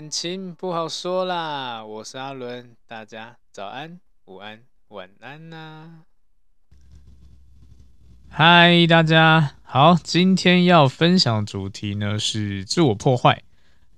感情不好说啦，我是阿伦，大家早安、午安、晚安呐、嗨，大家好，今天要分享的主题呢是自我破坏。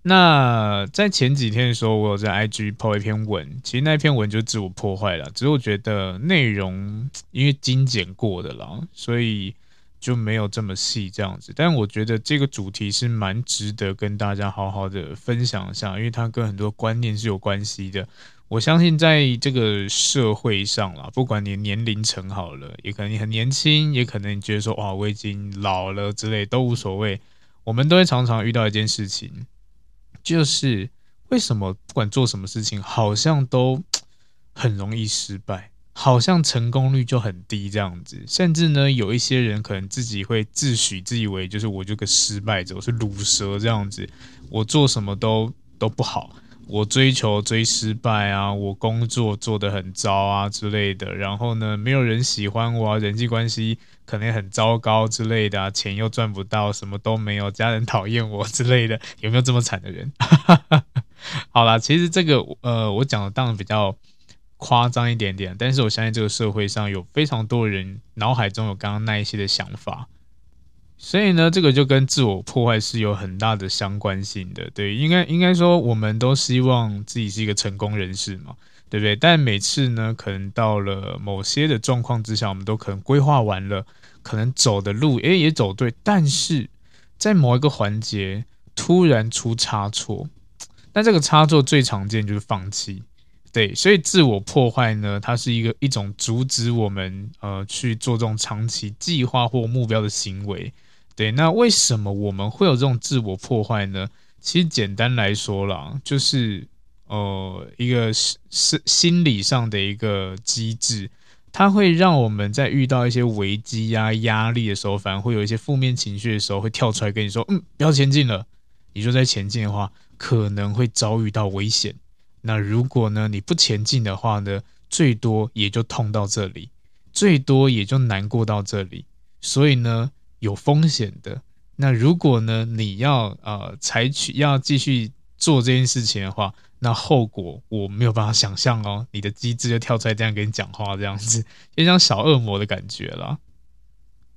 那在前几天的时候，我有在 IG po 一篇文，其实那篇文就自我破坏了，只是我觉得内容因为精简过的啦，所以。就没有这么细这样子，但我觉得这个主题是蛮值得跟大家好好的分享一下，因为它跟很多观念是有关系的。我相信在这个社会上啦，不管你年龄层好了，也可能你很年轻，也可能你觉得说哇我已经老了之类都无所谓。我们都会常常遇到一件事情，就是为什么不管做什么事情，好像都很容易失败。好像成功率就很低这样子，甚至呢，有一些人可能自己会自诩自以为就是我这个失败者，我是卤蛇这样子，我做什么都都不好，我追求追失败啊，我工作做得很糟啊之类的，然后呢，没有人喜欢我啊，人际关系可能很糟糕之类的啊，钱又赚不到，什么都没有，家人讨厌我之类的，有没有这么惨的人？好啦，其实这个呃，我讲的当然比较。夸张一点点，但是我相信这个社会上有非常多人脑海中有刚刚那一些的想法，所以呢，这个就跟自我破坏是有很大的相关性的。对，应该应该说，我们都希望自己是一个成功人士嘛，对不对？但每次呢，可能到了某些的状况之下，我们都可能规划完了，可能走的路诶也走对，但是在某一个环节突然出差错，那这个差错最常见就是放弃。对，所以自我破坏呢，它是一个一种阻止我们呃去做这种长期计划或目标的行为。对，那为什么我们会有这种自我破坏呢？其实简单来说啦，就是呃一个是是心理上的一个机制，它会让我们在遇到一些危机呀、压力的时候，反而会有一些负面情绪的时候，会跳出来跟你说：“嗯，不要前进了。”你说在前进的话，可能会遭遇到危险。那如果呢，你不前进的话呢，最多也就痛到这里，最多也就难过到这里，所以呢，有风险的。那如果呢，你要呃采取要继续做这件事情的话，那后果我没有办法想象哦。你的机智就跳出来这样跟你讲话，这样子，就像小恶魔的感觉了。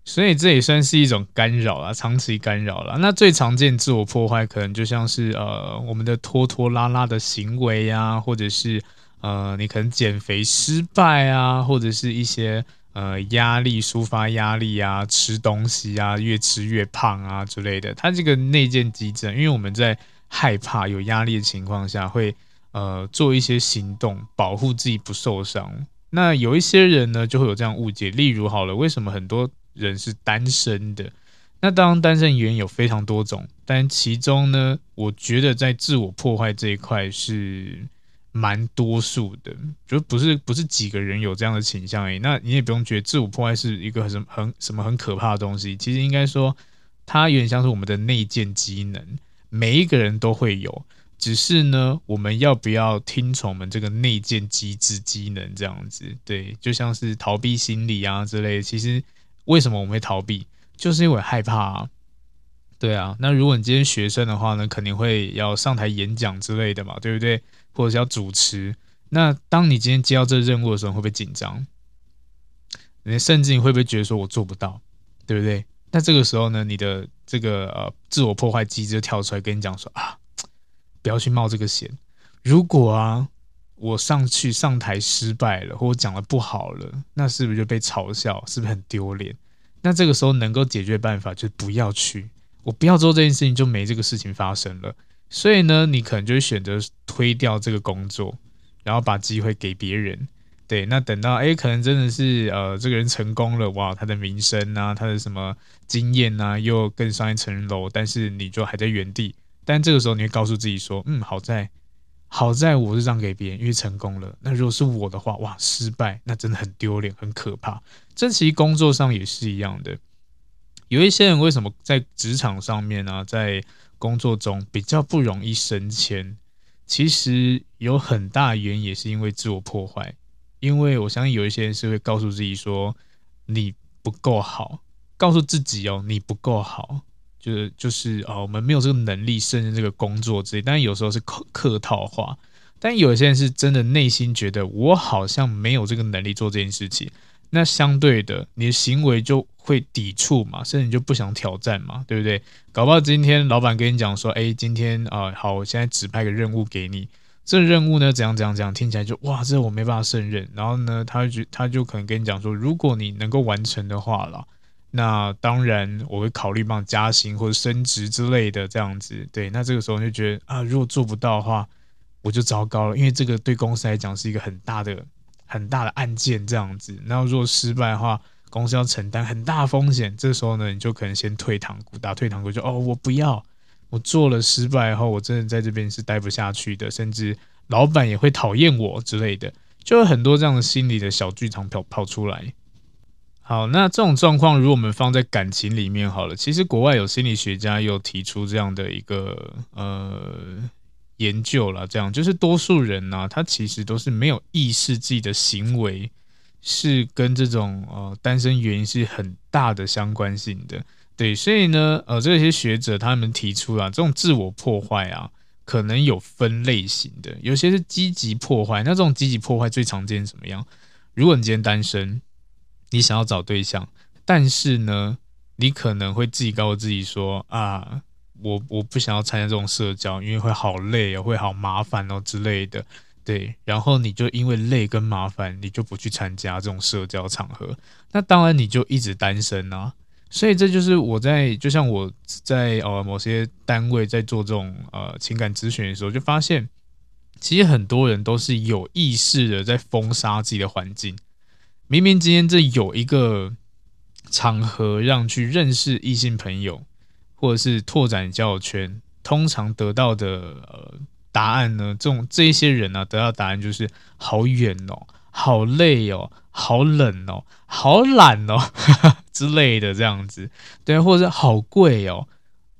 所以这也算是一种干扰啊，长期干扰了。那最常见自我破坏，可能就像是呃我们的拖拖拉拉的行为啊，或者是呃你可能减肥失败啊，或者是一些呃压力抒发压力啊，吃东西啊越吃越胖啊之类的。它这个内建机制，因为我们在害怕有压力的情况下，会呃做一些行动保护自己不受伤。那有一些人呢就会有这样误解，例如好了，为什么很多人是单身的，那当然单身原因有非常多种，但其中呢，我觉得在自我破坏这一块是蛮多数的，就不是不是几个人有这样的倾向而已。那你也不用觉得自我破坏是一个什么很什么很可怕的东西，其实应该说它有点像是我们的内建机能，每一个人都会有，只是呢，我们要不要听从我们这个内建机制机能这样子？对，就像是逃避心理啊之类，其实。为什么我们会逃避？就是因为害怕啊。对啊，那如果你今天学生的话呢，肯定会要上台演讲之类的嘛，对不对？或者是要主持。那当你今天接到这个任务的时候，会不会紧张？你甚至你会不会觉得说我做不到，对不对？那这个时候呢，你的这个呃自我破坏机制跳出来跟你讲说啊，不要去冒这个险。如果啊我上去上台失败了，或者讲的不好了，那是不是就被嘲笑？是不是很丢脸？那这个时候能够解决办法就是不要去，我不要做这件事情，就没这个事情发生了。所以呢，你可能就会选择推掉这个工作，然后把机会给别人。对，那等到哎，可能真的是呃，这个人成功了，哇，他的名声啊，他的什么经验啊，又更上一层楼，但是你就还在原地。但这个时候，你会告诉自己说，嗯，好在，好在我是让给别人，因为成功了。那如果是我的话，哇，失败，那真的很丢脸，很可怕。这其实工作上也是一样的。有一些人为什么在职场上面呢、啊，在工作中比较不容易升迁？其实有很大原因也是因为自我破坏。因为我相信有一些人是会告诉自己说你不够好，告诉自己哦你不够好，就是就是哦我们没有这个能力胜任这个工作之类。但有时候是客客套话，但有些人是真的内心觉得我好像没有这个能力做这件事情。那相对的，你的行为就会抵触嘛，甚至你就不想挑战嘛，对不对？搞不好今天老板跟你讲说，哎，今天啊好，我现在指派个任务给你。这任务呢，怎样怎样怎样，听起来就哇，这我没办法胜任。然后呢，他就他就可能跟你讲说，如果你能够完成的话了，那当然我会考虑帮你加薪或者升职之类的这样子。对，那这个时候就觉得啊，如果做不到的话，我就糟糕了，因为这个对公司来讲是一个很大的很大的案件这样子。然后如果失败的话，公司要承担很大风险。这时候呢，你就可能先退堂鼓，打退堂鼓，就哦，我不要。我做了失败后，我真的在这边是待不下去的，甚至老板也会讨厌我之类的，就有很多这样的心理的小剧场跑跑出来。好，那这种状况，如果我们放在感情里面好了，其实国外有心理学家有提出这样的一个呃研究了，这样就是多数人呢、啊，他其实都是没有意识自己的行为是跟这种呃单身原因是很大的相关性的。对，所以呢，呃，这些学者他们提出啊，这种自我破坏啊，可能有分类型的，有些是积极破坏。那这种积极破坏最常见怎么样？如果你今天单身，你想要找对象，但是呢，你可能会自己告诉自己说啊，我我不想要参加这种社交，因为会好累哦，会好麻烦哦之类的。对，然后你就因为累跟麻烦，你就不去参加这种社交场合，那当然你就一直单身啊。所以这就是我在，就像我在呃某些单位在做这种呃情感咨询的时候，就发现，其实很多人都是有意识的在封杀自己的环境。明明今天这有一个场合让去认识异性朋友，或者是拓展交友圈，通常得到的呃答案呢，这种这一些人呢、啊，得到答案就是好远哦，好累哦。好冷哦，好懒哦，之类的这样子，对，或者是好贵哦，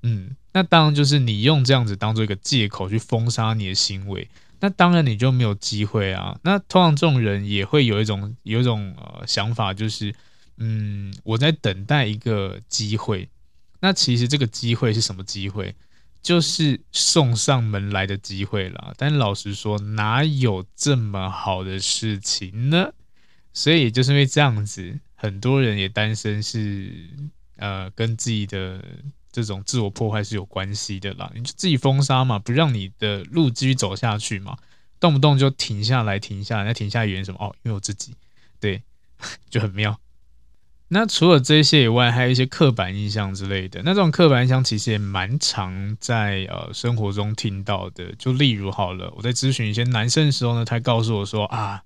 嗯，那当然就是你用这样子当做一个借口去封杀你的行为，那当然你就没有机会啊。那通常这种人也会有一种有一种呃想法，就是嗯，我在等待一个机会。那其实这个机会是什么机会？就是送上门来的机会啦。但老实说，哪有这么好的事情呢？所以也就是因为这样子，很多人也单身是呃跟自己的这种自我破坏是有关系的啦。你就自己封杀嘛，不让你的路继续走下去嘛，动不动就停下来，停下来，那停下来原因什么？哦，因为我自己对，就很妙。那除了这些以外，还有一些刻板印象之类的。那这种刻板印象其实也蛮常在呃生活中听到的。就例如好了，我在咨询一些男生的时候呢，他告诉我说啊。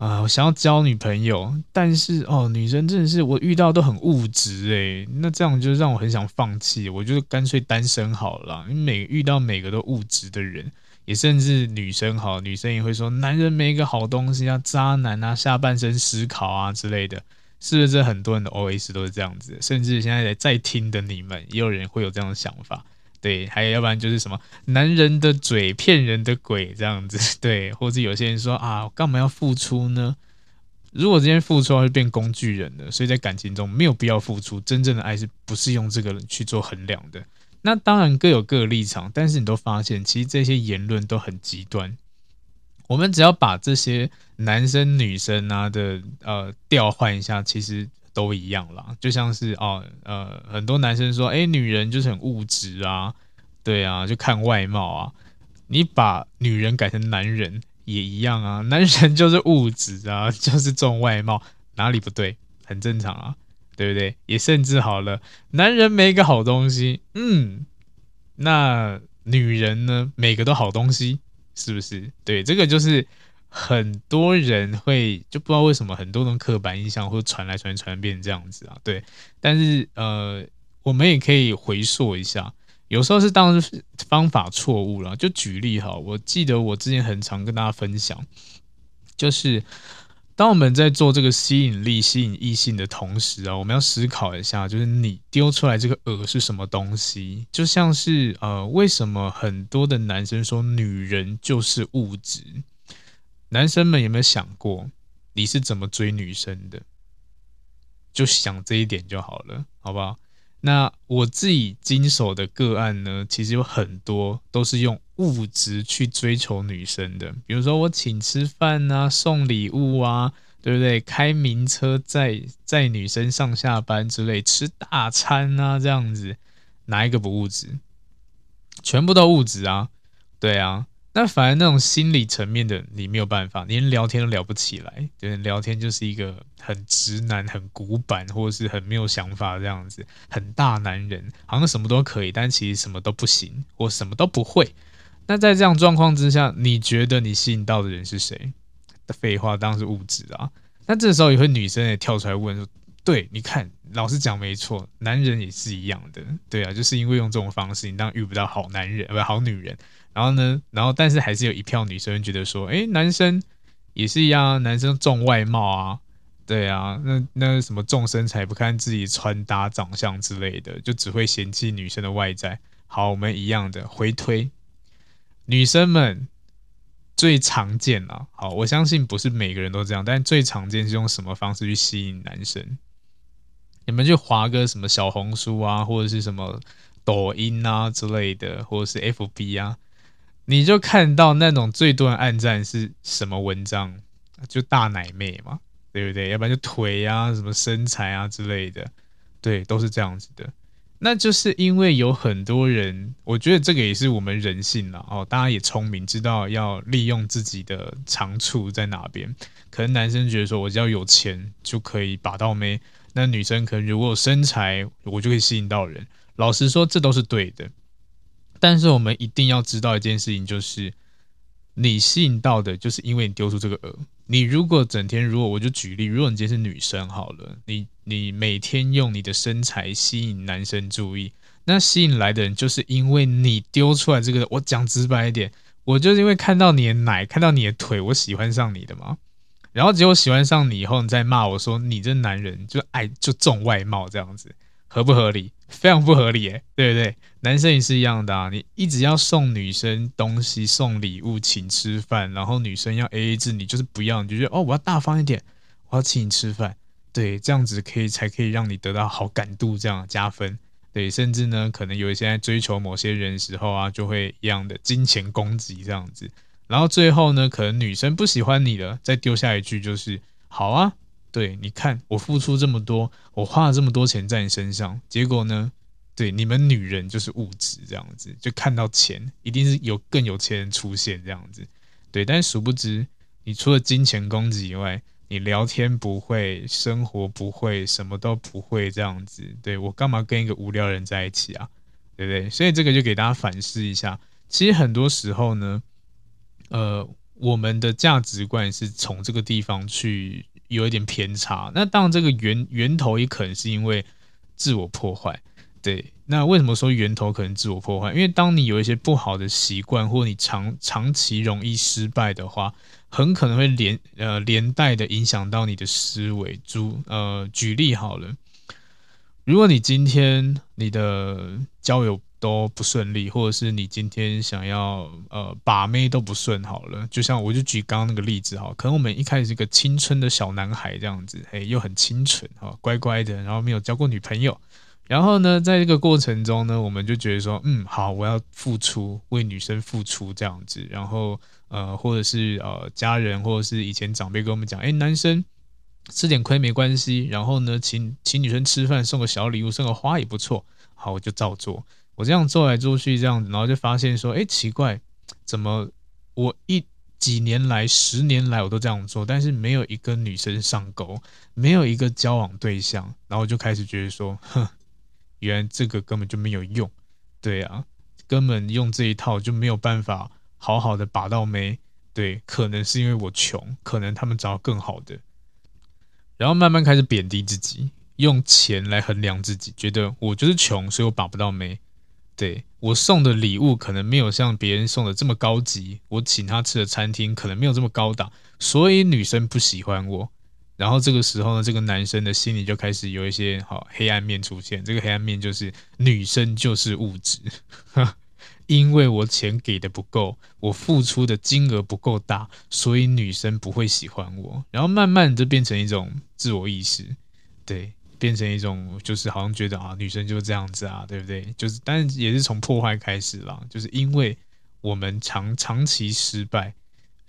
啊，我想要交女朋友，但是哦，女生真的是我遇到都很物质诶，那这样就让我很想放弃，我就干脆单身好了。因为每遇到每个都物质的人，也甚至女生好，女生也会说男人没一个好东西啊，渣男啊，下半身思考啊之类的，是不是？很多人的 OS 都是这样子，甚至现在在听的你们，也有人会有这样的想法。对，还有要不然就是什么男人的嘴骗人的鬼这样子，对，或者有些人说啊，干嘛要付出呢？如果今天付出，会变工具人了，所以在感情中没有必要付出，真正的爱是不是用这个去做衡量的？那当然各有各的立场，但是你都发现，其实这些言论都很极端。我们只要把这些男生女生啊的呃调换一下，其实都一样啦。就像是哦呃，很多男生说，哎，女人就是很物质啊，对啊，就看外貌啊。你把女人改成男人也一样啊，男人就是物质啊，就是重外貌，哪里不对？很正常啊，对不对？也甚至好了，男人没个好东西，嗯，那女人呢，每个都好东西。是不是？对，这个就是很多人会就不知道为什么很多种刻板印象会传来传传变这样子啊。对，但是呃，我们也可以回溯一下，有时候是当方法错误了。就举例哈，我记得我之前很常跟大家分享，就是。当我们在做这个吸引力、吸引异性的同时啊，我们要思考一下，就是你丢出来这个饵是什么东西？就像是呃，为什么很多的男生说女人就是物质？男生们有没有想过，你是怎么追女生的？就想这一点就好了，好不好？那我自己经手的个案呢，其实有很多都是用物质去追求女生的，比如说我请吃饭啊，送礼物啊，对不对？开名车载载女生上下班之类，吃大餐啊，这样子，哪一个不物质？全部都物质啊，对啊。那反而那种心理层面的，你没有办法，连聊天都聊不起来。就是聊天就是一个很直男、很古板，或者是很没有想法这样子，很大男人，好像什么都可以，但其实什么都不行，我什么都不会。那在这样状况之下，你觉得你吸引到的人是谁？废话，当然是物质啊。那这时候也会女生也跳出来问说：“对，你看，老实讲没错，男人也是一样的，对啊，就是因为用这种方式，你当然遇不到好男人，不好女人。”然后呢，然后但是还是有一票女生觉得说，哎，男生也是一样，男生重外貌啊，对啊，那那什么重身材，不看自己穿搭、长相之类的，就只会嫌弃女生的外在。好，我们一样的回推，女生们最常见啊，好，我相信不是每个人都这样，但最常见是用什么方式去吸引男生？你们就滑个什么小红书啊，或者是什么抖音啊之类的，或者是 FB 啊。你就看到那种最多人按赞是什么文章，就大奶妹嘛，对不对？要不然就腿啊、什么身材啊之类的，对，都是这样子的。那就是因为有很多人，我觉得这个也是我们人性啦。哦，大家也聪明，知道要利用自己的长处在哪边。可能男生觉得说，我只要有钱就可以把到妹，那女生可能如果有身材，我就可以吸引到人。老实说，这都是对的。但是我们一定要知道一件事情，就是你吸引到的，就是因为你丢出这个饵。你如果整天，如果我就举例，如果你今天是女生好了，你你每天用你的身材吸引男生注意，那吸引来的人就是因为你丢出来这个。我讲直白一点，我就是因为看到你的奶，看到你的腿，我喜欢上你的嘛。然后结果喜欢上你以后，你再骂我说你这男人就爱就重外貌这样子。合不合理？非常不合理，哎，对不对？男生也是一样的啊，你一直要送女生东西、送礼物、请吃饭，然后女生要 AA 制，你就是不要，你就觉得哦，我要大方一点，我要请你吃饭，对，这样子可以才可以让你得到好感度，这样加分，对，甚至呢，可能有一些在追求某些人的时候啊，就会一样的金钱攻击这样子，然后最后呢，可能女生不喜欢你了，再丢下一句就是好啊。对，你看我付出这么多，我花了这么多钱在你身上，结果呢？对，你们女人就是物质这样子，就看到钱，一定是有更有钱人出现这样子。对，但殊不知，你除了金钱攻击以外，你聊天不会，生活不会，什么都不会这样子。对，我干嘛跟一个无聊人在一起啊？对不对？所以这个就给大家反思一下。其实很多时候呢，呃，我们的价值观是从这个地方去。有一点偏差，那当然这个源源头也可能是因为自我破坏。对，那为什么说源头可能自我破坏？因为当你有一些不好的习惯，或你长长期容易失败的话，很可能会连呃连带的影响到你的思维。主呃举例好了，如果你今天你的交友都不顺利，或者是你今天想要呃把妹都不顺好了，就像我就举刚刚那个例子哈，可能我们一开始是个青春的小男孩这样子，嘿，又很清纯哈，乖乖的，然后没有交过女朋友，然后呢，在这个过程中呢，我们就觉得说，嗯，好，我要付出，为女生付出这样子。然后，呃，或者是呃，家人或者是以前长辈跟我们讲，哎，男生吃点亏没关系。然后呢，请请女生吃饭，送个小礼物，送个花也不错。好，我就照做。我这样做来做去，这样子，然后就发现说，哎，奇怪，怎么我一几年来、十年来我都这样做，但是没有一个女生上钩，没有一个交往对象，然后就开始觉得说，哼。原来这个根本就没有用，对啊，根本用这一套就没有办法好好的把到妹，对，可能是因为我穷，可能他们找到更好的，然后慢慢开始贬低自己，用钱来衡量自己，觉得我就是穷，所以我把不到眉，对，我送的礼物可能没有像别人送的这么高级，我请他吃的餐厅可能没有这么高档，所以女生不喜欢我。然后这个时候呢，这个男生的心里就开始有一些好黑暗面出现。这个黑暗面就是女生就是物质，因为我钱给的不够，我付出的金额不够大，所以女生不会喜欢我。然后慢慢就变成一种自我意识，对，变成一种就是好像觉得啊，女生就是这样子啊，对不对？就是，但也是从破坏开始啦，就是因为我们长长期失败。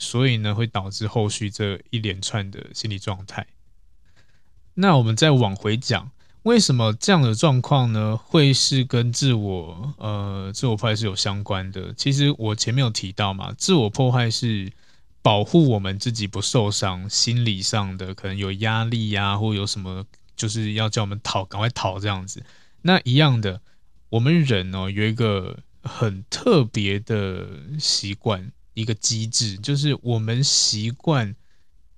所以呢，会导致后续这一连串的心理状态。那我们再往回讲，为什么这样的状况呢？会是跟自我呃自我破坏是有相关的？其实我前面有提到嘛，自我破坏是保护我们自己不受伤，心理上的可能有压力呀、啊，或有什么就是要叫我们逃，赶快逃这样子。那一样的，我们人哦有一个很特别的习惯。一个机制就是我们习惯，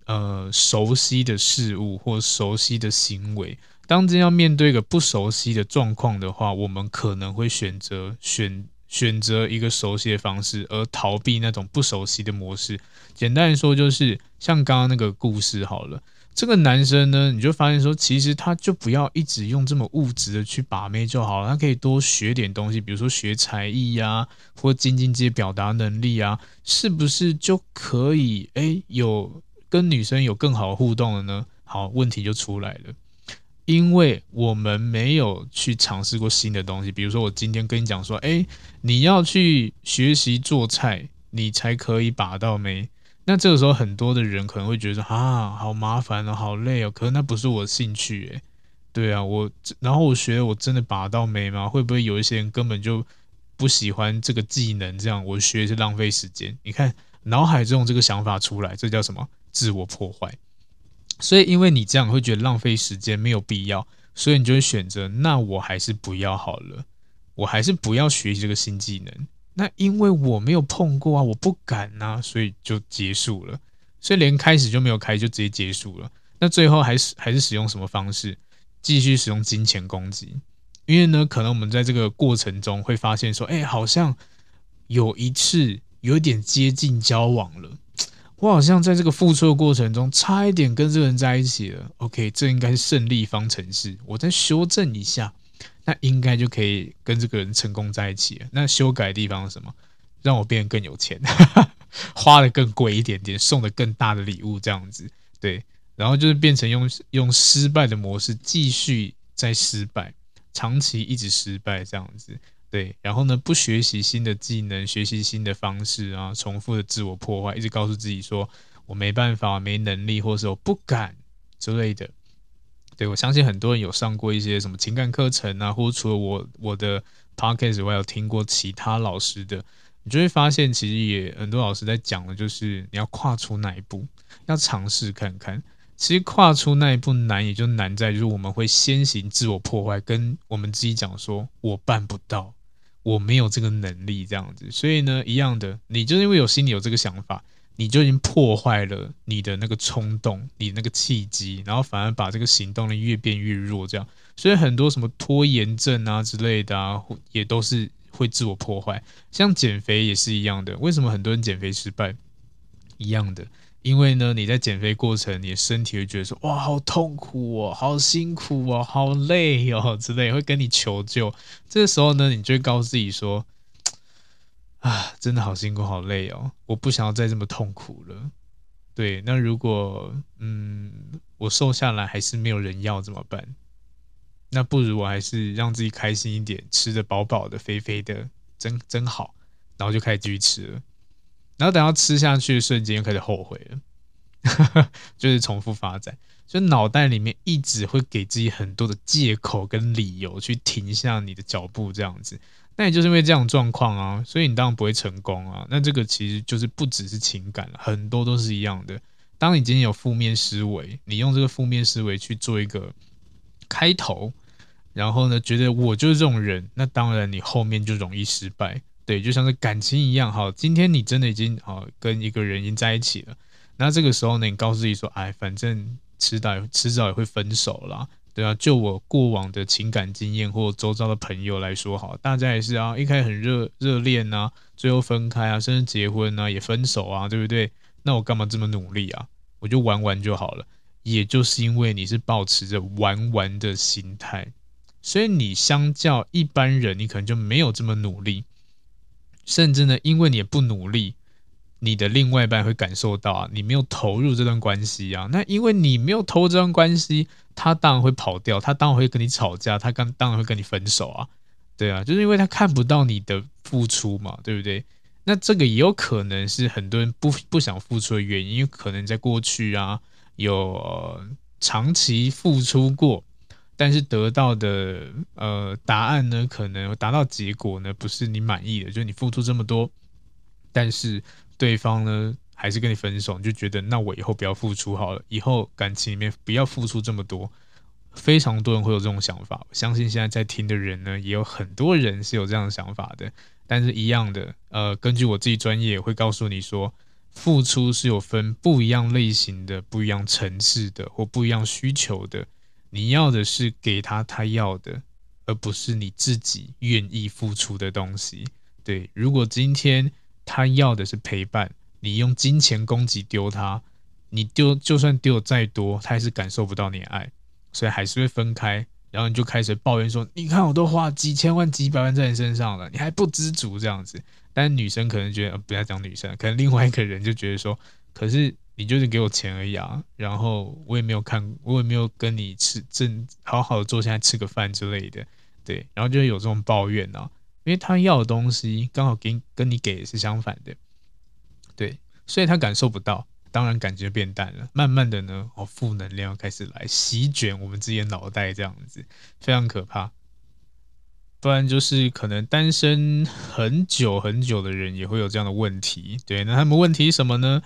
呃，熟悉的事物或熟悉的行为。当真要面对一个不熟悉的状况的话，我们可能会选择选选择一个熟悉的方式，而逃避那种不熟悉的模式。简单来说，就是像刚刚那个故事好了。这个男生呢，你就发现说，其实他就不要一直用这么物质的去把妹就好了，他可以多学点东西，比如说学才艺呀、啊，或精进自己表达能力啊，是不是就可以哎有跟女生有更好的互动了呢？好，问题就出来了，因为我们没有去尝试过新的东西，比如说我今天跟你讲说，哎，你要去学习做菜，你才可以把到妹。那这个时候，很多的人可能会觉得啊，好麻烦哦，好累哦。可是那不是我的兴趣诶，对啊，我然后我学我真的把到眉吗？会不会有一些人根本就不喜欢这个技能？这样我学是浪费时间。你看脑海中这个想法出来，这叫什么？自我破坏。所以因为你这样会觉得浪费时间，没有必要，所以你就会选择，那我还是不要好了，我还是不要学习这个新技能。那因为我没有碰过啊，我不敢呐、所以就结束了。所以连开始就没有开，就直接结束了。那最后还是还是使用什么方式？继续使用金钱攻击。因为呢，可能我们在这个过程中会发现说，哎，好像有一次有点接近交往了。我好像在这个付出的过程中，差一点跟这个人在一起了。OK，这应该是胜利方程式。我再修正一下。那应该就可以跟这个人成功在一起了。那修改地方是什么？让我变得更有钱，花的更贵一点点，送的更大的礼物，这样子。对，然后就是变成用用失败的模式继续再失败，长期一直失败这样子。对，然后呢，不学习新的技能，学习新的方式啊，重复的自我破坏，一直告诉自己说我没办法，没能力，或者是我不敢之类的。对，我相信很多人有上过一些什么情感课程啊，或者除了我我的 podcast，我有听过其他老师的，你就会发现，其实也很多老师在讲的，就是你要跨出那一步，要尝试看看。其实跨出那一步难，也就难在就是我们会先行自我破坏，跟我们自己讲说，我办不到，我没有这个能力这样子。所以呢，一样的，你就是因为有心里有这个想法。你就已经破坏了你的那个冲动，你那个契机，然后反而把这个行动力越变越弱，这样，所以很多什么拖延症啊之类的啊，也都是会自我破坏。像减肥也是一样的，为什么很多人减肥失败？一样的，因为呢，你在减肥过程，你的身体会觉得说，哇，好痛苦哦，好辛苦哦，好累哦之类，会跟你求救。这个时候呢，你就会告诉自己说。啊，真的好辛苦，好累哦！我不想要再这么痛苦了。对，那如果嗯，我瘦下来还是没有人要怎么办？那不如我还是让自己开心一点，吃得饱饱的、肥肥的，真真好。然后就开始继续吃了，然后等到吃下去的瞬间又开始后悔了，就是重复发展，就脑袋里面一直会给自己很多的借口跟理由去停下你的脚步，这样子。那也就是因为这样状况啊，所以你当然不会成功啊。那这个其实就是不只是情感，很多都是一样的。当你今天有负面思维，你用这个负面思维去做一个开头，然后呢，觉得我就是这种人，那当然你后面就容易失败。对，就像是感情一样，好，今天你真的已经好跟一个人已经在一起了，那这个时候呢，你告诉自己说，哎，反正迟早迟早也会分手啦，对啊，就我过往的情感经验或周遭的朋友来说，好，大家也是啊，一开始很热热恋啊，最后分开啊，甚至结婚啊，也分手啊，对不对？那我干嘛这么努力啊？我就玩玩就好了。也就是因为你是抱持着玩玩的心态，所以你相较一般人，你可能就没有这么努力。甚至呢，因为你也不努力，你的另外一半会感受到啊，你没有投入这段关系啊。那因为你没有投入这段关系，他当然会跑掉，他当然会跟你吵架，他刚当然会跟你分手啊。对啊，就是因为他看不到你的付出嘛，对不对？那这个也有可能是很多人不不想付出的原因，因为可能在过去啊，有、长期付出过。但是得到的呃答案呢，可能达到结果呢，不是你满意的，就是你付出这么多，但是对方呢还是跟你分手，你就觉得那我以后不要付出好了，以后感情里面不要付出这么多。非常多人会有这种想法，我相信现在在听的人呢，也有很多人是有这样的想法的。但是一样的，呃，根据我自己专业会告诉你说，付出是有分不一样类型的、不一样层次的或不一样需求的。你要的是给他他要的，而不是你自己愿意付出的东西。对，如果今天他要的是陪伴，你用金钱供给丢他，你丢就算丢再多，他还是感受不到你的爱，所以还是会分开。然后你就开始抱怨说：“你看我都花几千万、几百万在你身上了，你还不知足这样子。”但是女生可能觉得，不要讲女生，可能另外一个人就觉得说：“可是。”你就是给我钱而已啊，然后我也没有看，我也没有跟你吃正好好的坐下来吃个饭之类的，对，然后就有这种抱怨啊，因为他要的东西刚好给跟你给是相反的，对，所以他感受不到，当然感觉变淡了，慢慢的呢，哦，负能量开始来席卷我们自己的脑袋，这样子非常可怕，不然就是可能单身很久很久的人也会有这样的问题，对，那他们问题什么呢？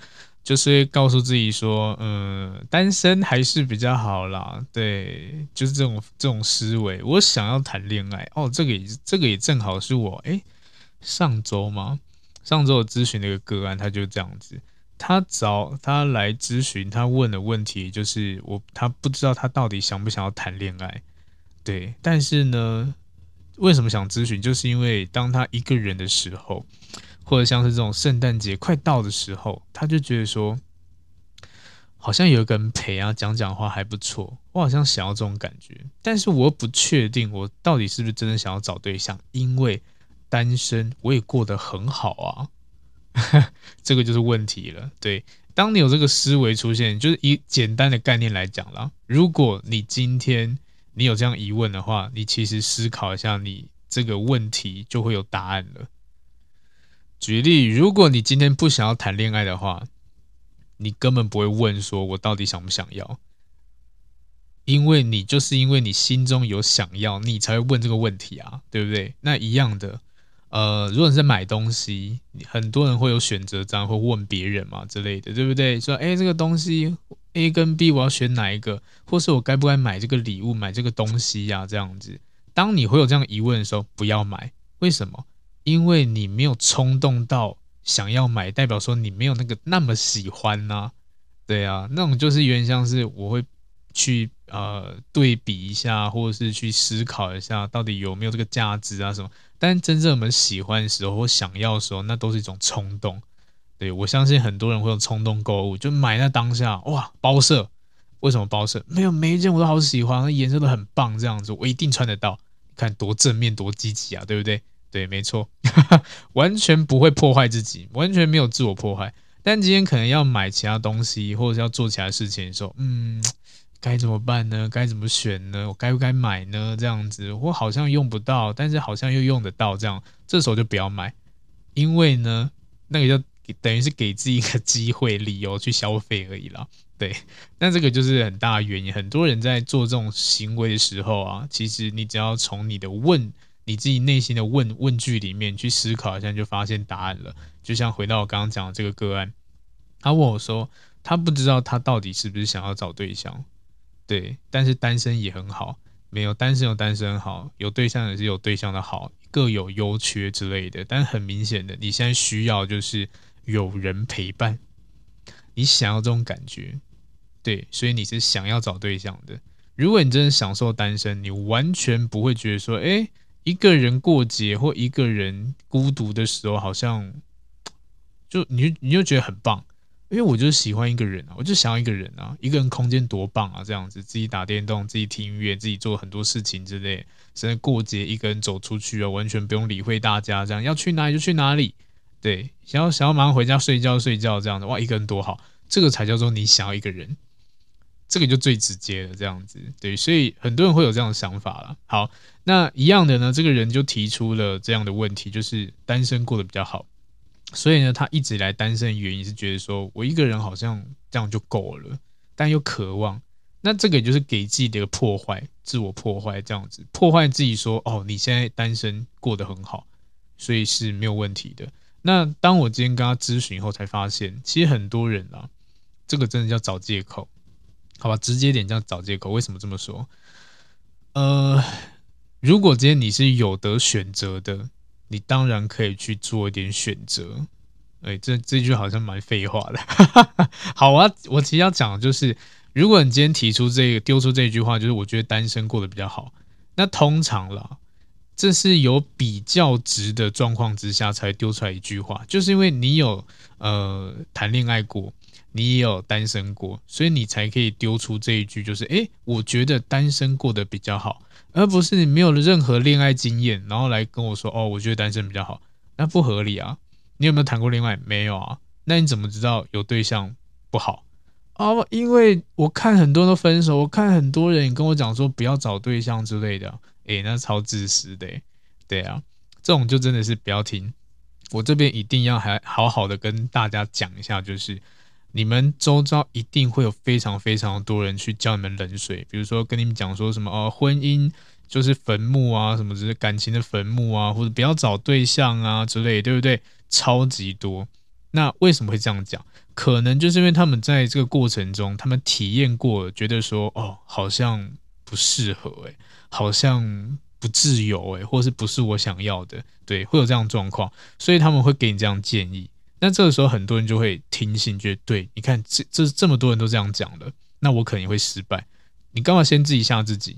就是告诉自己说，嗯，单身还是比较好啦。对，就是这种这种思维。我想要谈恋爱哦，这个也这个也正好是我诶，上周吗？上周我咨询那个个案，他就这样子，他找他来咨询，他问的问题就是我他不知道他到底想不想要谈恋爱。对，但是呢，为什么想咨询？就是因为当他一个人的时候。或者像是这种圣诞节快到的时候，他就觉得说，好像有个人陪啊，讲讲话还不错，我好像想要这种感觉，但是我不确定我到底是不是真的想要找对象，因为单身我也过得很好啊，这个就是问题了。对，当你有这个思维出现，就是以简单的概念来讲啦，如果你今天你有这样疑问的话，你其实思考一下，你这个问题就会有答案了。举例，如果你今天不想要谈恋爱的话，你根本不会问说“我到底想不想要”，因为你就是因为你心中有想要，你才会问这个问题啊，对不对？那一样的，呃，如果你在买东西，很多人会有选择障碍，会问别人嘛之类的，对不对？说，哎，这个东西 A 跟 B 我要选哪一个，或是我该不该买这个礼物，买这个东西呀？这样子，当你会有这样疑问的时候，不要买，为什么？因为你没有冲动到想要买，代表说你没有那个那么喜欢呐、对啊，那种就是有点像是我会去呃对比一下，或者是去思考一下到底有没有这个价值啊什么。但真正我们喜欢的时候或想要的时候，那都是一种冲动。对，我相信很多人会有冲动购物，就买那当下哇包色，为什么包色？没有每一件我都好喜欢，颜色都很棒，这样子我一定穿得到。看多正面多积极啊，对不对？对，没错，完全不会破坏自己，完全没有自我破坏。但今天可能要买其他东西，或者是要做其他事情的时候，嗯，该怎么办呢？该怎么选呢？我该不该买呢？这样子，我好像用不到，但是好像又用得到，这样，这时候就不要买，因为呢，那个就等于是给自己一个机会、理由去消费而已啦。对，那这个就是很大的原因。很多人在做这种行为的时候啊，其实你只要从你的问，你自己内心的问问句里面去思考一下，就发现答案了。就像回到我刚刚讲的这个个案，他问我说，他不知道他到底是不是想要找对象，对，但是单身也很好，没有单身有单身好，有对象也是有对象的好，各有优缺之类的。但很明显的，你现在需要就是有人陪伴，你想要这种感觉。对，所以你是想要找对象的。如果你真的享受单身，你完全不会觉得说，哎，一个人过节或一个人孤独的时候，好像就你你就觉得很棒，因为我就喜欢一个人啊，我就想要一个人啊，一个人空间多棒啊，这样子自己打电动，自己听音乐，自己做很多事情之类。甚至过节一个人走出去啊，完全不用理会大家，这样要去哪里就去哪里。对，想要想要马上回家睡觉睡觉这样的，哇，一个人多好，这个才叫做你想要一个人。这个就最直接的这样子，对，所以很多人会有这样的想法了。好，那一样的呢，这个人就提出了这样的问题，就是单身过得比较好，所以呢，他一直以来单身的原因是觉得说我一个人好像这样就够了，但又渴望，那这个就是给自己的一个破坏，自我破坏这样子，破坏自己说哦，你现在单身过得很好，所以是没有问题的。那当我今天跟他咨询以后，才发现其实很多人啊，这个真的叫找借口。好吧，直接点这样找借口。为什么这么说？呃，如果今天你是有得选择的，你当然可以去做一点选择。哎，这这句好像蛮废话的。好啊，我其实要讲的就是，如果你今天提出这个，丢出这句话，就是我觉得单身过得比较好。那通常啦，这是有比较值的状况之下才丢出来一句话，就是因为你有呃谈恋爱过。你也有单身过，所以你才可以丢出这一句，就是诶，我觉得单身过得比较好，而不是你没有任何恋爱经验，然后来跟我说哦，我觉得单身比较好，那不合理啊！你有没有谈过恋爱？没有啊？那你怎么知道有对象不好啊？因为我看很多人都分手，我看很多人跟我讲说不要找对象之类的，诶，那超自私的，对啊，这种就真的是不要听。我这边一定要还好好的跟大家讲一下，就是。你们周遭一定会有非常非常多人去浇你们冷水，比如说跟你们讲说什么哦，婚姻就是坟墓啊，什么只是感情的坟墓啊，或者不要找对象啊之类，对不对？超级多。那为什么会这样讲？可能就是因为他们在这个过程中，他们体验过，觉得说哦，好像不适合诶，好像不自由诶，或是不是我想要的，对，会有这样状况，所以他们会给你这样建议。那这个时候，很多人就会听信，觉得对，你看这这这么多人都这样讲了，那我可能会失败。你干嘛先自己吓自己？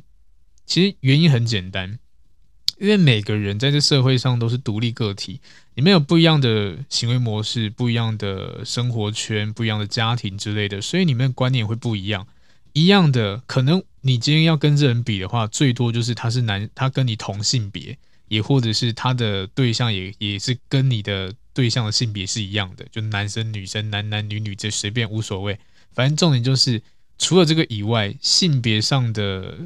其实原因很简单，因为每个人在这社会上都是独立个体，你们有不一样的行为模式、不一样的生活圈、不一样的家庭之类的，所以你们的观念会不一样。一样的，可能你今天要跟这人比的话，最多就是他是男，他跟你同性别，也或者是他的对象也也是跟你的。对象的性别是一样的，就男生女生、男男女女，这随便无所谓。反正重点就是，除了这个以外，性别上的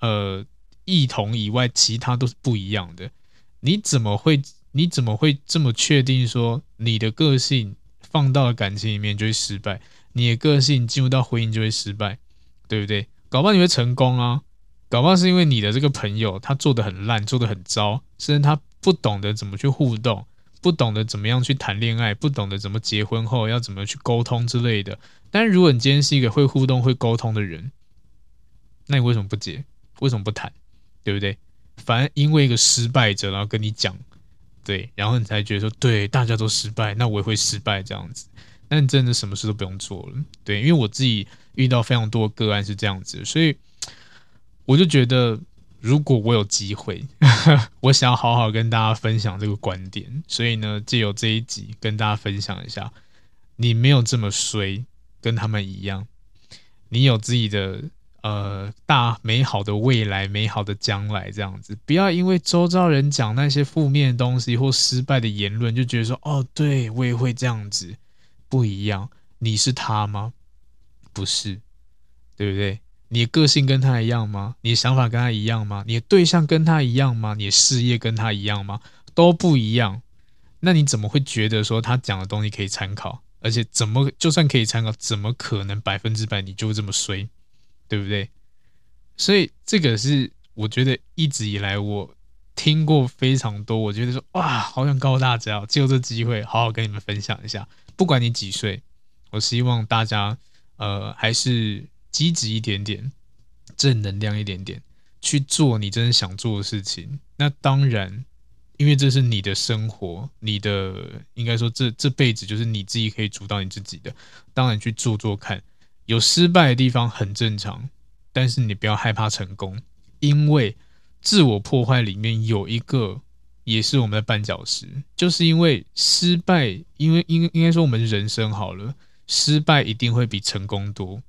呃异同以外，其他都是不一样的。你怎么会？你怎么会这么确定说你的个性放到了感情里面就会失败？你的个性进入到婚姻就会失败，对不对？搞不好你会成功啊！搞不好是因为你的这个朋友他做得很烂，做得很糟，甚至他不懂得怎么去互动。不懂得怎么样去谈恋爱，不懂得怎么结婚后要怎么去沟通之类的。但如果你今天是一个会互动、会沟通的人，那你为什么不结？为什么不谈？对不对？反而因为一个失败者，然后跟你讲，对，然后你才觉得说，对，大家都失败，那我也会失败这样子。那你真的什么事都不用做了，对，因为我自己遇到非常多个案是这样子，所以我就觉得。如果我有机会，我想要好好跟大家分享这个观点，所以呢，借由这一集跟大家分享一下，你没有这么衰，跟他们一样，你有自己的呃大美好的未来、美好的将来，这样子，不要因为周遭人讲那些负面的东西或失败的言论，就觉得说哦，对我也会这样子，不一样，你是他吗？不是，对不对？你个性跟他一样吗？你想法跟他一样吗？你的对象跟他一样吗？你的事业跟他一样吗？都不一样。那你怎么会觉得说他讲的东西可以参考？而且怎么就算可以参考，怎么可能百分之百你就这么衰？对不对？所以这个是我觉得一直以来我听过非常多，我觉得说哇，好想告诉大家，借这机会好好跟你们分享一下。不管你几岁，我希望大家呃还是。积极一点点，正能量一点点，去做你真的想做的事情。那当然，因为这是你的生活，你的应该说这这辈子就是你自己可以主导你自己的。当然去做做看，有失败的地方很正常，但是你不要害怕成功，因为自我破坏里面有一个也是我们的绊脚石，就是因为失败，因为应应该说我们人生好了，失败一定会比成功多。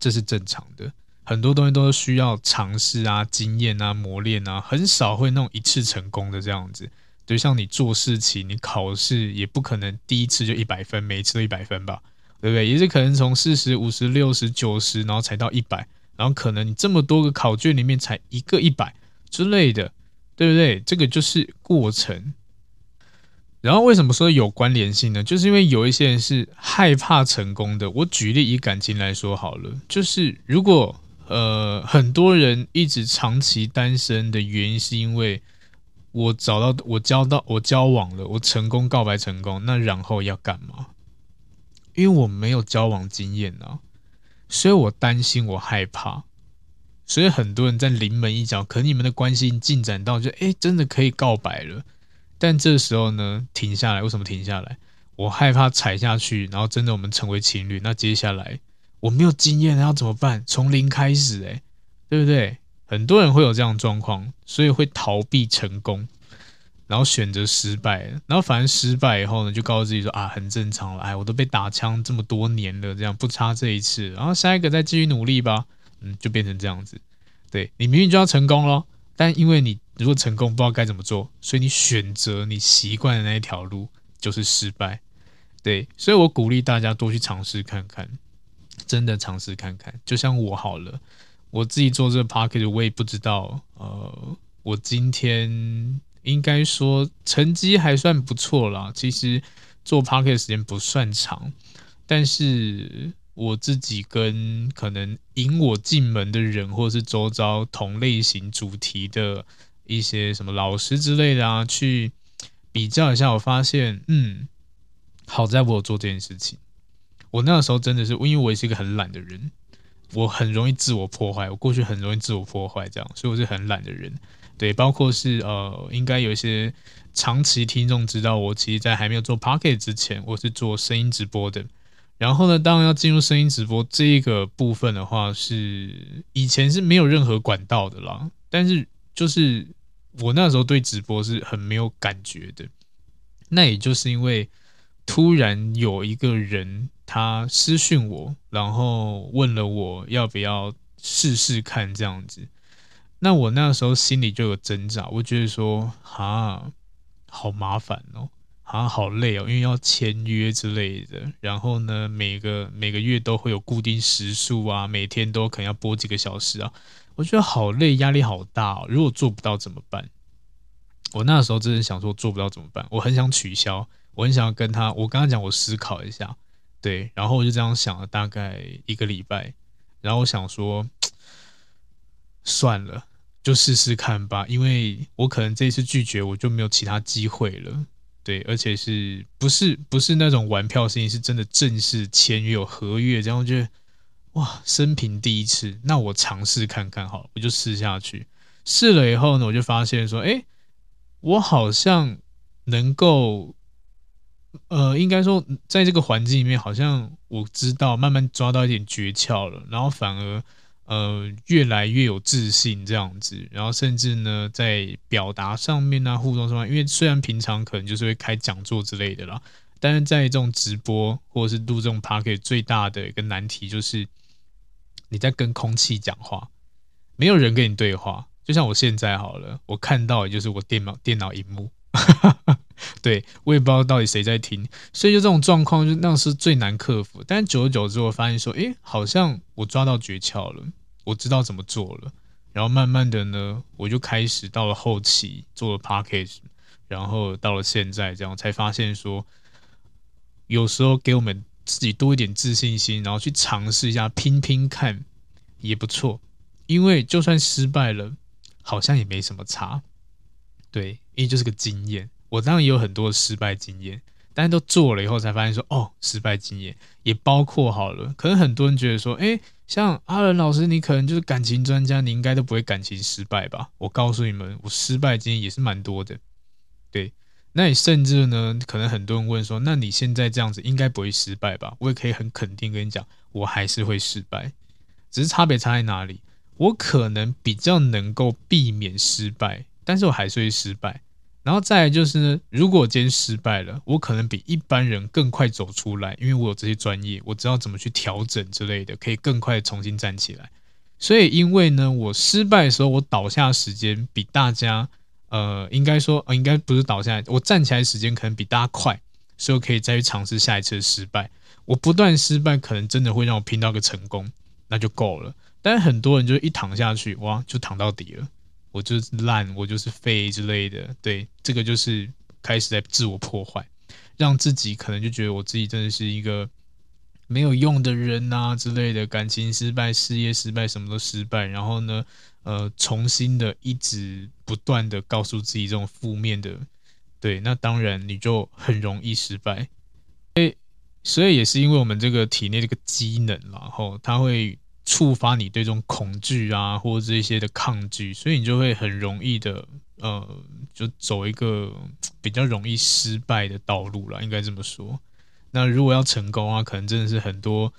这是正常的，很多东西都是需要尝试啊、经验啊、磨练啊，很少会那种一次成功的这样子。就像你做事情，你考试也不可能第一次就一百分，每一次都一百分吧，对不对？也是可能从四十五十六十九十，然后才到一百，然后可能你这么多个考卷里面才一个一百之类的，对不对？这个就是过程。然后为什么说有关联性呢？就是因为有一些人是害怕成功的。我举例以感情来说好了，就是如果呃很多人一直长期单身的原因，是因为我找到我交到我交往了，我成功告白成功，那然后要干嘛？因为我没有交往经验啊，所以我担心，我害怕，所以很多人在临门一脚，可你们的关系进展到就哎真的可以告白了。但这时候呢，停下来。为什么停下来？我害怕踩下去，然后真的我们成为情侣。那接下来我没有经验，要怎么办？从零开始，诶，对不对？很多人会有这样的状况，所以会逃避成功，然后选择失败。然后反正失败以后呢，就告诉自己说啊，很正常了。哎，我都被打枪这么多年了，这样不差这一次。然后下一个再继续努力吧。嗯，就变成这样子。对，你明明就要成功咯，但因为你。如果成功不知道该怎么做，所以你选择你习惯的那一条路就是失败，对，所以我鼓励大家多去尝试看看，真的尝试看看。就像我好了，我自己做这个 podcast 我也不知道，呃，我今天应该说成绩还算不错啦。其实做 podcast 时间不算长，但是。我自己跟可能引我进门的人，或者是周遭同类型主题的一些什么老师之类的啊，去比较一下，我发现，嗯，好在我有做这件事情。我那个时候真的是，因为我也是一个很懒的人，我很容易自我破坏，我过去很容易自我破坏，这样，所以我是很懒的人。对，包括是呃，应该有一些长期听众知道，我其实，在还没有做 Podcast 之前，我是做声音直播的。然后呢，当然要进入声音直播这一个部分的话，是以前是没有任何管道的啦。但是就是我那时候对直播是很没有感觉的。那也就是因为突然有一个人他私讯我，然后问了我要不要试试看这样子。那我那时候心里就有挣扎，我觉得说啊，好麻烦哦。啊，好累哦，因为要签约之类的。然后呢，每个每个月都会有固定时数啊，每天都可能要播几个小时啊。我觉得好累，压力好大。如果做不到怎么办？我那时候真的想说做不到怎么办？我很想取消，我很想跟他。我刚刚讲，我思考一下，对，然后我就这样想了大概一个礼拜。然后我想说，算了，就试试看吧，因为我可能这一次拒绝，我就没有其他机会了。对，而且是不是不是那种玩票生意，是真的正式签约有合约，这样我觉得哇，生平第一次，那我尝试看看好了，我就试下去。试了以后呢，我就发现说，哎，我好像能够，呃，应该说在这个环境里面，好像我知道慢慢抓到一点诀窍了，然后反而。呃，越来越有自信这样子，然后甚至呢，在表达上面啊，互动上面，因为虽然平常可能就是会开讲座之类的啦，但是在这种直播或者是录这种 podcast 最大的一个难题就是你在跟空气讲话，没有人跟你对话，就像我现在好了，我看到也就是我电脑电脑荧幕，对，我也不知道到底谁在听，所以就这种状况就那是最难克服，但久而久之我发现说，诶，好像我抓到诀窍了。我知道怎么做了。然后慢慢的呢，我就开始到了后期做了 package，然后到了现在这样，才发现说，有时候给我们自己多一点自信心，然后去尝试一下拼拼看也不错。因为就算失败了，好像也没什么差。对，因为就是个经验。我当然也有很多失败经验。但是都做了以后才发现说，哦，失败经验也包括好了。可能很多人觉得说，诶，像阿伦老师，你可能就是感情专家，你应该都不会感情失败吧？我告诉你们，我失败经验也是蛮多的。对，那你甚至呢，可能很多人问说，那你现在这样子应该不会失败吧？我也可以很肯定跟你讲，我还是会失败，只是差别差在哪里？我可能比较能够避免失败，但是我还是会失败。然后再来就是呢，如果今天失败了，我可能比一般人更快走出来，因为我有这些专业，我知道怎么去调整之类的，可以更快重新站起来。所以因为呢，我失败的时候，我倒下时间比大家，呃，应该说，呃，应该不是倒下来，我站起来时间可能比大家快，所以我可以再去尝试下一次的失败。我不断失败，可能真的会让我拼到个成功，那就够了。但是很多人就一躺下去，哇，就躺到底了。我就是烂，我就是废之类的，对，这个就是开始在自我破坏，让自己可能就觉得我自己真的是一个没有用的人啊之类的，感情失败、事业失败，什么都失败。然后呢，呃，重新的一直不断的告诉自己这种负面的，对，那当然你就很容易失败。诶，所以也是因为我们这个体内这个机能，然后它会。触发你对这种恐惧啊，或者这些的抗拒，所以你就会很容易的，呃，就走一个比较容易失败的道路了，应该这么说。那如果要成功啊，可能真的是很多，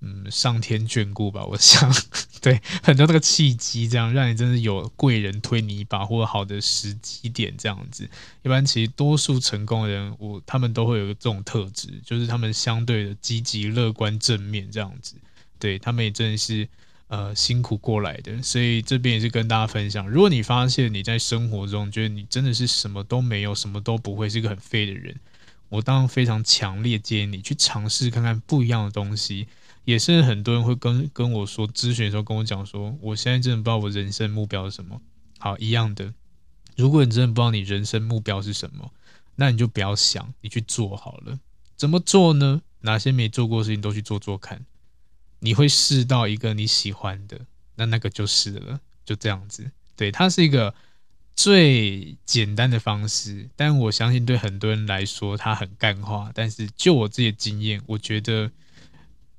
嗯，上天眷顾吧，我想，对，很多那个契机，这样让你真的有贵人推你一把，或者好的时机点这样子。一般其实多数成功的人，我他们都会有这种特质，就是他们相对的积极、乐观、正面这样子。对，他们也真的是呃辛苦过来的，所以这边也是跟大家分享，如果你发现你在生活中觉得你真的是什么都没有，什么都不会，是个很废的人，我当然非常强烈建议你去尝试看看不一样的东西。也是很多人会跟跟我说咨询的时候跟我讲说，我现在真的不知道我人生目标是什么。好，一样的，如果你真的不知道你人生目标是什么，那你就不要想，你去做好了。怎么做呢？哪些没做过的事情都去做做看。你会试到一个你喜欢的，那那个就是了，就这样子。对，它是一个最简单的方式，但我相信对很多人来说它很干话。但是就我自己的经验，我觉得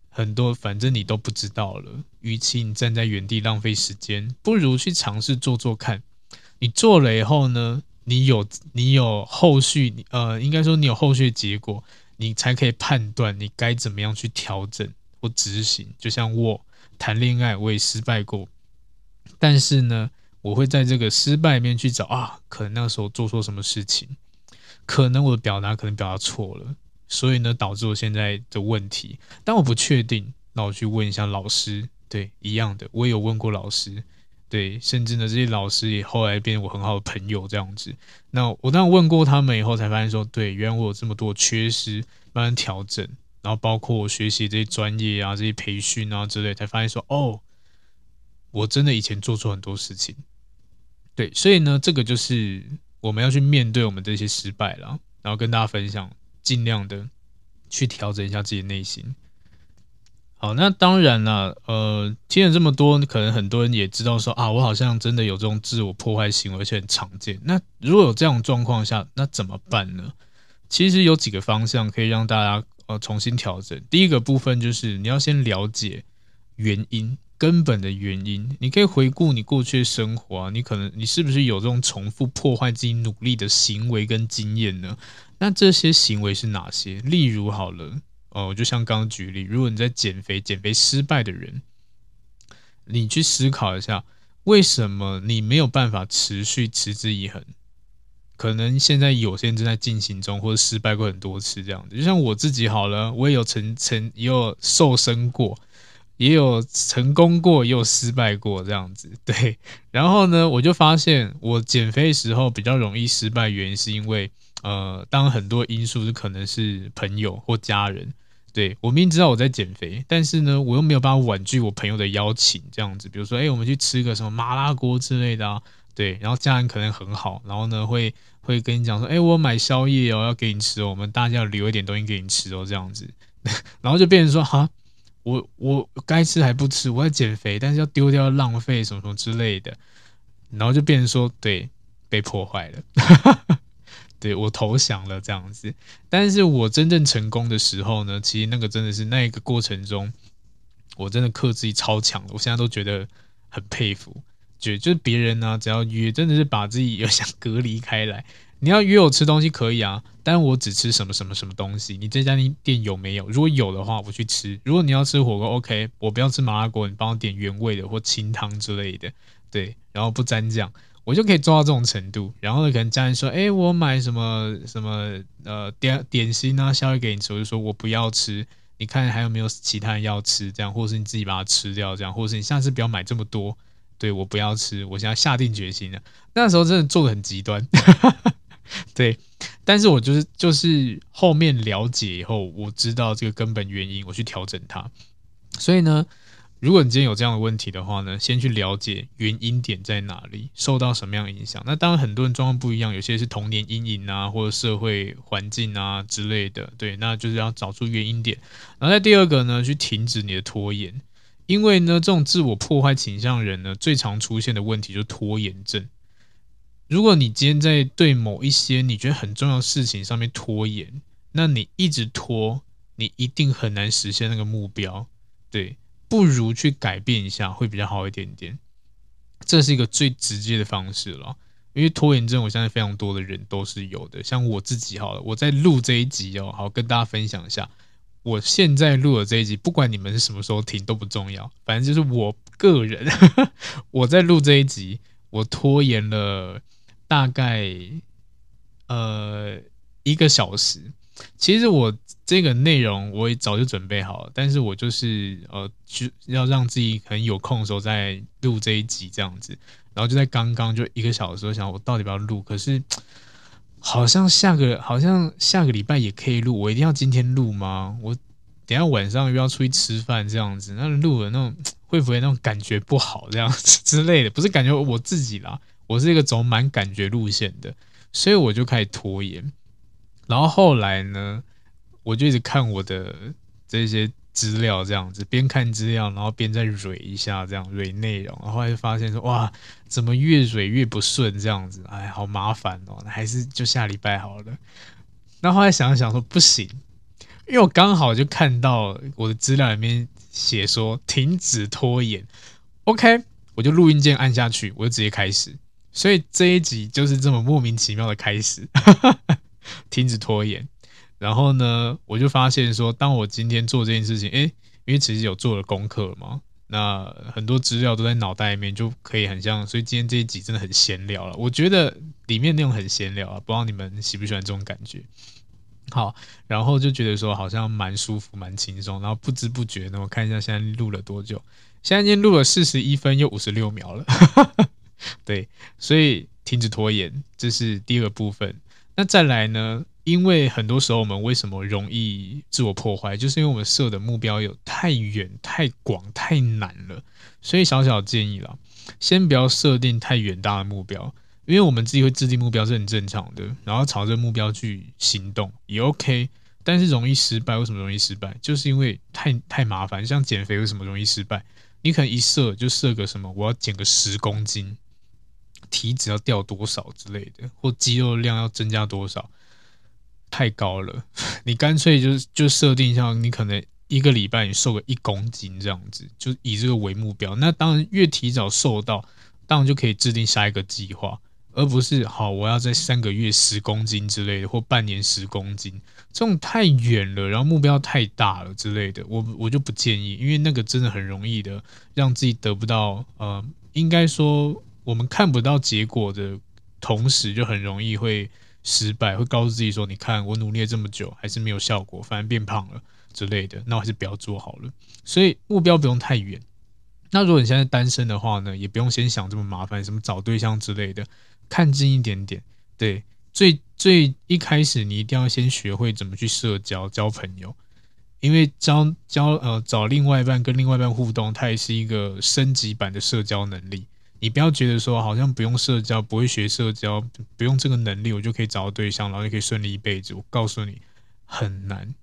很多反正你都不知道了，与其你站在原地浪费时间，不如去尝试做做看。你做了以后呢，你有你有后续，呃，应该说你有后续的结果，你才可以判断你该怎么样去调整。或执行，就像我谈恋爱，我也失败过，但是呢，我会在这个失败面去找啊，可能那时候做错什么事情，可能我的表达可能表达错了，所以呢，导致我现在的问题。但我不确定，那我去问一下老师，对，一样的，我也有问过老师，对，甚至呢，这些老师也后来变成我很好的朋友这样子。那我当然问过他们以后，才发现说，对，原来我有这么多缺失，慢慢调整。然后包括我学习这些专业啊、这些培训啊之类，才发现说，哦，我真的以前做错很多事情。对，所以呢，这个就是我们要去面对我们这些失败了，然后跟大家分享，尽量的去调整一下自己内心。好，那当然了，呃，听了这么多，可能很多人也知道说啊，我好像真的有这种自我破坏行为，而且很常见。那如果有这样状况下，那怎么办呢？其实有几个方向可以让大家。呃，重新调整。第一个部分就是你要先了解原因，根本的原因。你可以回顾你过去的生活，你可能你是不是有这种重复破坏自己努力的行为跟经验呢？那这些行为是哪些？例如好了，哦，就像刚刚举例，如果你在减肥，减肥失败的人，你去思考一下，为什么你没有办法持续持之以恒？可能现在有些人正在进行中，或者失败过很多次这样子。就像我自己好了，我也有成成也有瘦身过，也有成功过，也有失败过这样子。对，然后呢，我就发现我减肥时候比较容易失败，原因是因为呃，当很多因素是可能是朋友或家人，对，我明明知道我在减肥，但是呢，我又没有办法婉拒我朋友的邀请，这样子，比如说，哎，我们去吃个什么麻辣锅之类的啊，对，然后家人可能很好，然后呢，会会跟你讲说，哎，我买宵夜哦，要给你吃哦，我们大家要留一点东西给你吃哦，这样子，然后就变成说，哈，我我该吃还不吃，我在减肥，但是要丢掉浪费什么什么之类的，然后就变成说，对，被破坏了。对，我投降了这样子，但是我真正成功的时候呢，其实那个真的是那一个过程中，我真的克制力超强的，我现在都觉得很佩服。就就是别人呢、只要约，真的是把自己 有想隔离开来。你要约我吃东西可以啊，但我只吃什么什么什么东西。你这家店有没有？如果有的话，我去吃。如果你要吃火锅，OK，我不要吃麻辣锅，你帮我点原味的或清汤之类的，对，然后不沾酱。我就可以做到这种程度，然后呢，可能家人说：“哎，我买什么什么呃点点心啊，宵夜给你吃。”我就说：“我不要吃，你看还有没有其他人要吃？这样，或者是你自己把它吃掉，这样，或者是你下次不要买这么多。对，我不要吃，我现在下定决心了。那时候真的做得很极端，对，但是我就是就是后面了解以后，我知道这个根本原因，我去调整它，所以呢。如果你今天有这样的问题的话呢，先去了解原因点在哪里，受到什么样的影响。那当然很多人状况不一样，有些是童年阴影啊，或者社会环境啊之类的。对，那就是要找出原因点。然后在第二个呢，去停止你的拖延，因为呢，这种自我破坏倾向人呢，最常出现的问题就是拖延症。如果你今天在对某一些你觉得很重要的事情上面拖延，那你一直拖，你一定很难实现那个目标。对。不如去改变一下，会比较好一点点。这是一个最直接的方式了，因为拖延症，我相信非常多的人都是有的。像我自己，好了，我在录这一集哦，好跟大家分享一下。我现在录的这一集，不管你们是什么时候听都不重要，反正就是我个人，我在录这一集，我拖延了大概呃一个小时。其实我这个内容我也早就准备好了，但是我就是呃，就要让自己很有空的时候再录这一集这样子，然后就在刚刚就一个小时，想我到底要不要录？可是好像下个好像下个礼拜也可以录，我一定要今天录吗？我等下晚上又要出去吃饭这样子，那录了那种会不会那种感觉不好这样子之类的？不是感觉我自己啦，我是一个走蛮感觉路线的，所以我就开始拖延。然后后来呢，我就一直看我的这些资料，这样子边看资料，然后边再蕊一下，这样蕊内容。然后就发现说，哇，怎么越蕊越不顺，这样子，哎，好麻烦哦，还是就下礼拜好了。那后来想想说，不行，因为我刚好就看到我的资料里面写说停止拖延，OK，我就录音键按下去，我就直接开始。所以这一集就是这么莫名其妙的开始。停止拖延，然后呢，我就发现说，当我今天做这件事情，诶，因为其实有做了功课嘛，那很多资料都在脑袋里面，就可以很像，所以今天这一集真的很闲聊了。我觉得里面内容很闲聊啊，不知道你们喜不喜欢这种感觉。好，然后就觉得说好像蛮舒服、蛮轻松，然后不知不觉呢，我看一下现在录了多久，现在已经录了四十一分又五十六秒了。对，所以停止拖延，这是第二部分。那再来呢？因为很多时候我们为什么容易自我破坏，就是因为我们设的目标有太远、太广、太难了。所以小小建议啦，先不要设定太远大的目标，因为我们自己会制定目标是很正常的，然后朝着目标去行动也 OK。但是容易失败，为什么容易失败？就是因为太太麻烦。像减肥为什么容易失败？你可能一设就设个什么，我要减个十公斤。体脂要掉多少之类的，或肌肉量要增加多少，太高了。你干脆就就设定一下，你可能一个礼拜你瘦个一公斤这样子，就以这个为目标。那当然越提早瘦到，当然就可以制定下一个计划，而不是好我要在三个月十公斤之类的，或半年十公斤，这种太远了，然后目标太大了之类的，我我就不建议，因为那个真的很容易的让自己得不到，呃，应该说。我们看不到结果的同时，就很容易会失败，会告诉自己说：“你看，我努力了这么久，还是没有效果，反而变胖了之类的。”那我还是不要做好了。所以目标不用太远。那如果你现在单身的话呢，也不用先想这么麻烦，什么找对象之类的，看近一点点。对，最最一开始你一定要先学会怎么去社交、交朋友。因为交交呃找另外一半跟另外一半互动，它也是一个升级版的社交能力。你不要觉得说好像不用社交，不会学社交，不用这个能力，我就可以找到对象，然后就可以顺利一辈子。我告诉你，很难。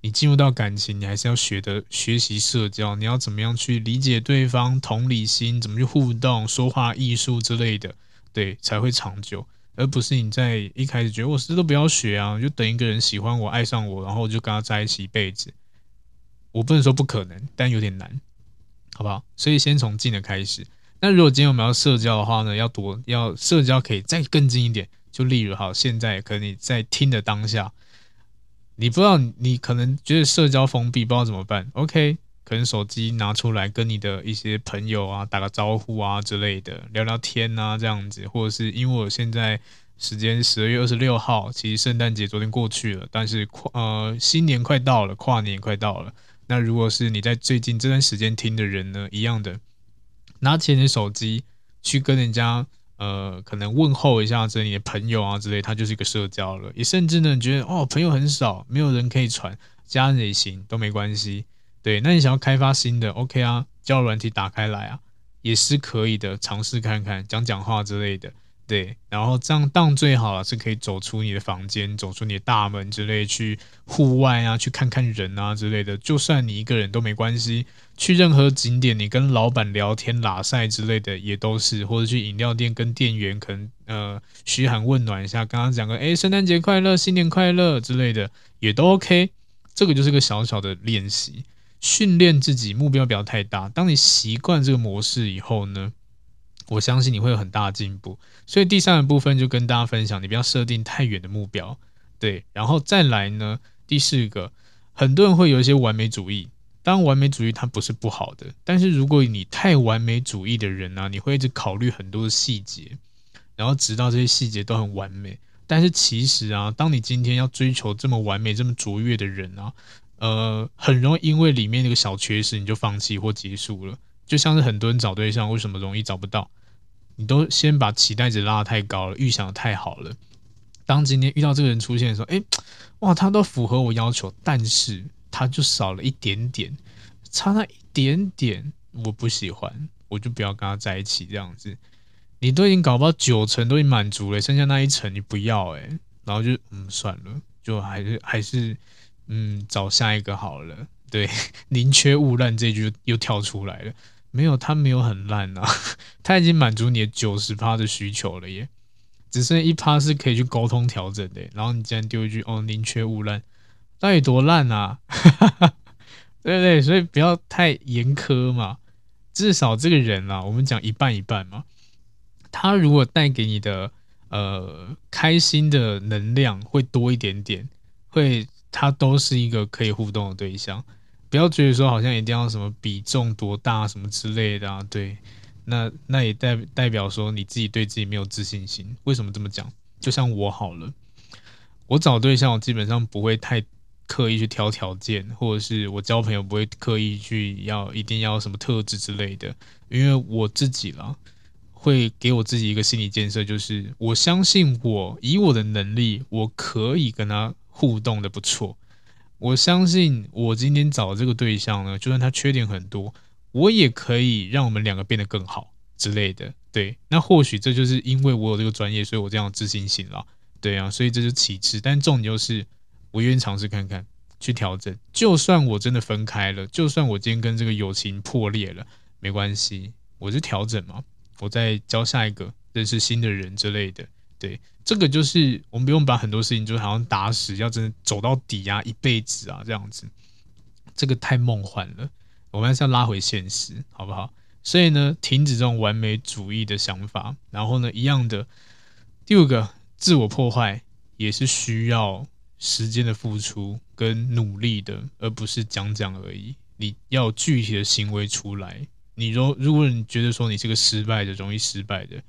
你进入到感情，你还是要学的学习社交，你要怎么样去理解对方，同理心，怎么去互动，说话艺术之类的，对，才会长久。而不是你在一开始觉得我什么都不要学啊，就等一个人喜欢我、爱上我，然后就跟他在一起一辈子。我不能说不可能，但有点难，好不好？所以先从近的开始。那如果今天我们要社交的话呢，要多要社交可以再更近一点。就例如好，现在可能你在听的当下，你不知道你可能觉得社交封闭，不知道怎么办。OK，可能手机拿出来跟你的一些朋友啊打个招呼啊之类的，聊聊天啊这样子，或者是因为我现在时间十二月二十六号，其实圣诞节昨天过去了，但是跨呃新年快到了，跨年快到了。那如果是你在最近这段时间听的人呢，一样的。拿起你的手机去跟人家呃，可能问候一下这你的朋友啊之类，它就是一个社交了。也甚至呢，你觉得哦，朋友很少，没有人可以传，加人也行，都没关系。对，那你想要开发新的，OK 啊，交软体打开来啊，也是可以的，尝试看看，讲讲话之类的。对，然后这样当最好，是可以走出你的房间，走出你的大门之类，去户外啊，去看看人啊之类的。就算你一个人都没关系，去任何景点，你跟老板聊天、拉赛之类的也都是，或者去饮料店跟店员可能呃嘘寒问暖一下，刚刚讲个哎圣诞节快乐、新年快乐之类的也都 OK。这个就是个小小的练习，训练自己，目标不要太大。当你习惯这个模式以后呢，我相信你会有很大的进步，所以第三个部分就跟大家分享，你不要设定太远的目标，对，然后再来呢，第四个，很多人会有一些完美主义，当然完美主义它不是不好的，但是如果你太完美主义的人呢、啊，你会一直考虑很多的细节，然后直到这些细节都很完美，但是其实啊，当你今天要追求这么完美、这么卓越的人啊，呃，很容易因为里面那个小缺失，你就放弃或结束了，就像是很多人找对象，为什么容易找不到？你都先把期待值拉得太高了，预想得太好了。当今天遇到这个人出现的时候，哎，哇，他都符合我要求，但是他就少了一点点，差那一点点，我不喜欢，我就不要跟他在一起这样子。你都已经搞不到九成都已经满足了，剩下那一层你不要哎，然后就嗯算了，就还是还是嗯找下一个好了。对，宁缺毋滥这句又跳出来了。没有，他没有很烂啊，他已经满足你的九十趴的需求了耶，只剩一趴是可以去沟通调整的。然后你竟然丢一句“哦，宁缺毋滥”，到底多烂啊？对不对？所以不要太严苛嘛。至少这个人啊，我们讲一半一半嘛。他如果带给你的呃开心的能量会多一点点，会他都是一个可以互动的对象。不要觉得说好像一定要什么比重多大什么之类的啊，对，那那也代代表说你自己对自己没有自信心。为什么这么讲？就像我好了，我找对象我基本上不会太刻意去挑条件，或者是我交朋友不会刻意去要一定要什么特质之类的，因为我自己啦，会给我自己一个心理建设，就是我相信我以我的能力，我可以跟他互动的不错。我相信我今天找的这个对象呢，就算他缺点很多，我也可以让我们两个变得更好之类的。对，那或许这就是因为我有这个专业，所以我这样自信心了。对啊，所以这是其次，但重点就是我愿意尝试看看，去调整。就算我真的分开了，就算我今天跟这个友情破裂了，没关系，我就调整嘛，我再交下一个，认识新的人之类的。对，这个就是我们不用把很多事情就好像打死，要真的走到底啊，一辈子啊这样子，这个太梦幻了。我们还是要拉回现实，好不好？所以呢，停止这种完美主义的想法。然后呢，一样的，第五个，自我破坏也是需要时间的付出跟努力的，而不是讲讲而已。你要具体的行为出来。你如如果你觉得说你是个失败的，容易失败的。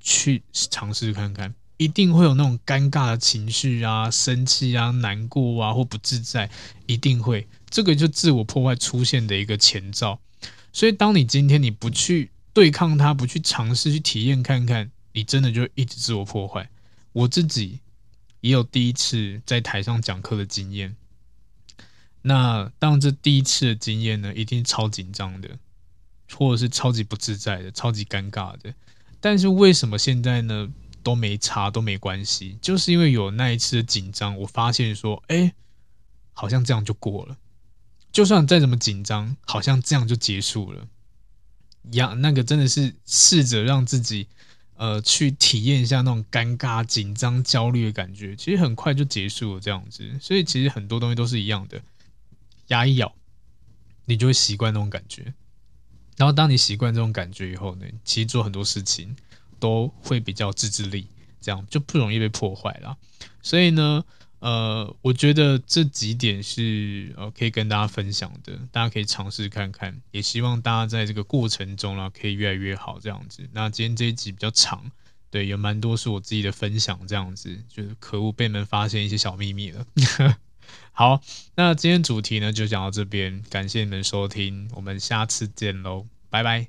去尝试看看，一定会有那种尴尬的情绪啊，生气啊，难过啊，或不自在，一定会。这个就自我破坏出现的一个前兆。所以，当你今天你不去对抗它，不去尝试去体验看看，你真的就一直自我破坏。我自己也有第一次在台上讲课的经验。那当这第一次的经验呢，一定超紧张的，或者是超级不自在的，超级尴尬的。但是为什么现在呢都没差都没关系？就是因为有那一次的紧张，我发现说，哎，好像这样就过了。就算再怎么紧张，好像这样就结束了。呀，那个真的是试着让自己。呃，去体验一下那种尴尬、紧张、焦虑的感觉，其实很快就结束了这样子。所以其实很多东西都是一样的，牙一咬，你就会习惯那种感觉。然后当你习惯这种感觉以后呢，其实做很多事情都会比较自制力，这样就不容易被破坏了。所以呢。呃，我觉得这几点是呃可以跟大家分享的，大家可以尝试看看，也希望大家在这个过程中呢可以越来越好这样子。那今天这一集比较长，对，有蛮多是我自己的分享这样子，就是可恶被你们发现一些小秘密了。好，那今天主题呢就讲到这边，感谢你们收听，我们下次见喽，拜拜。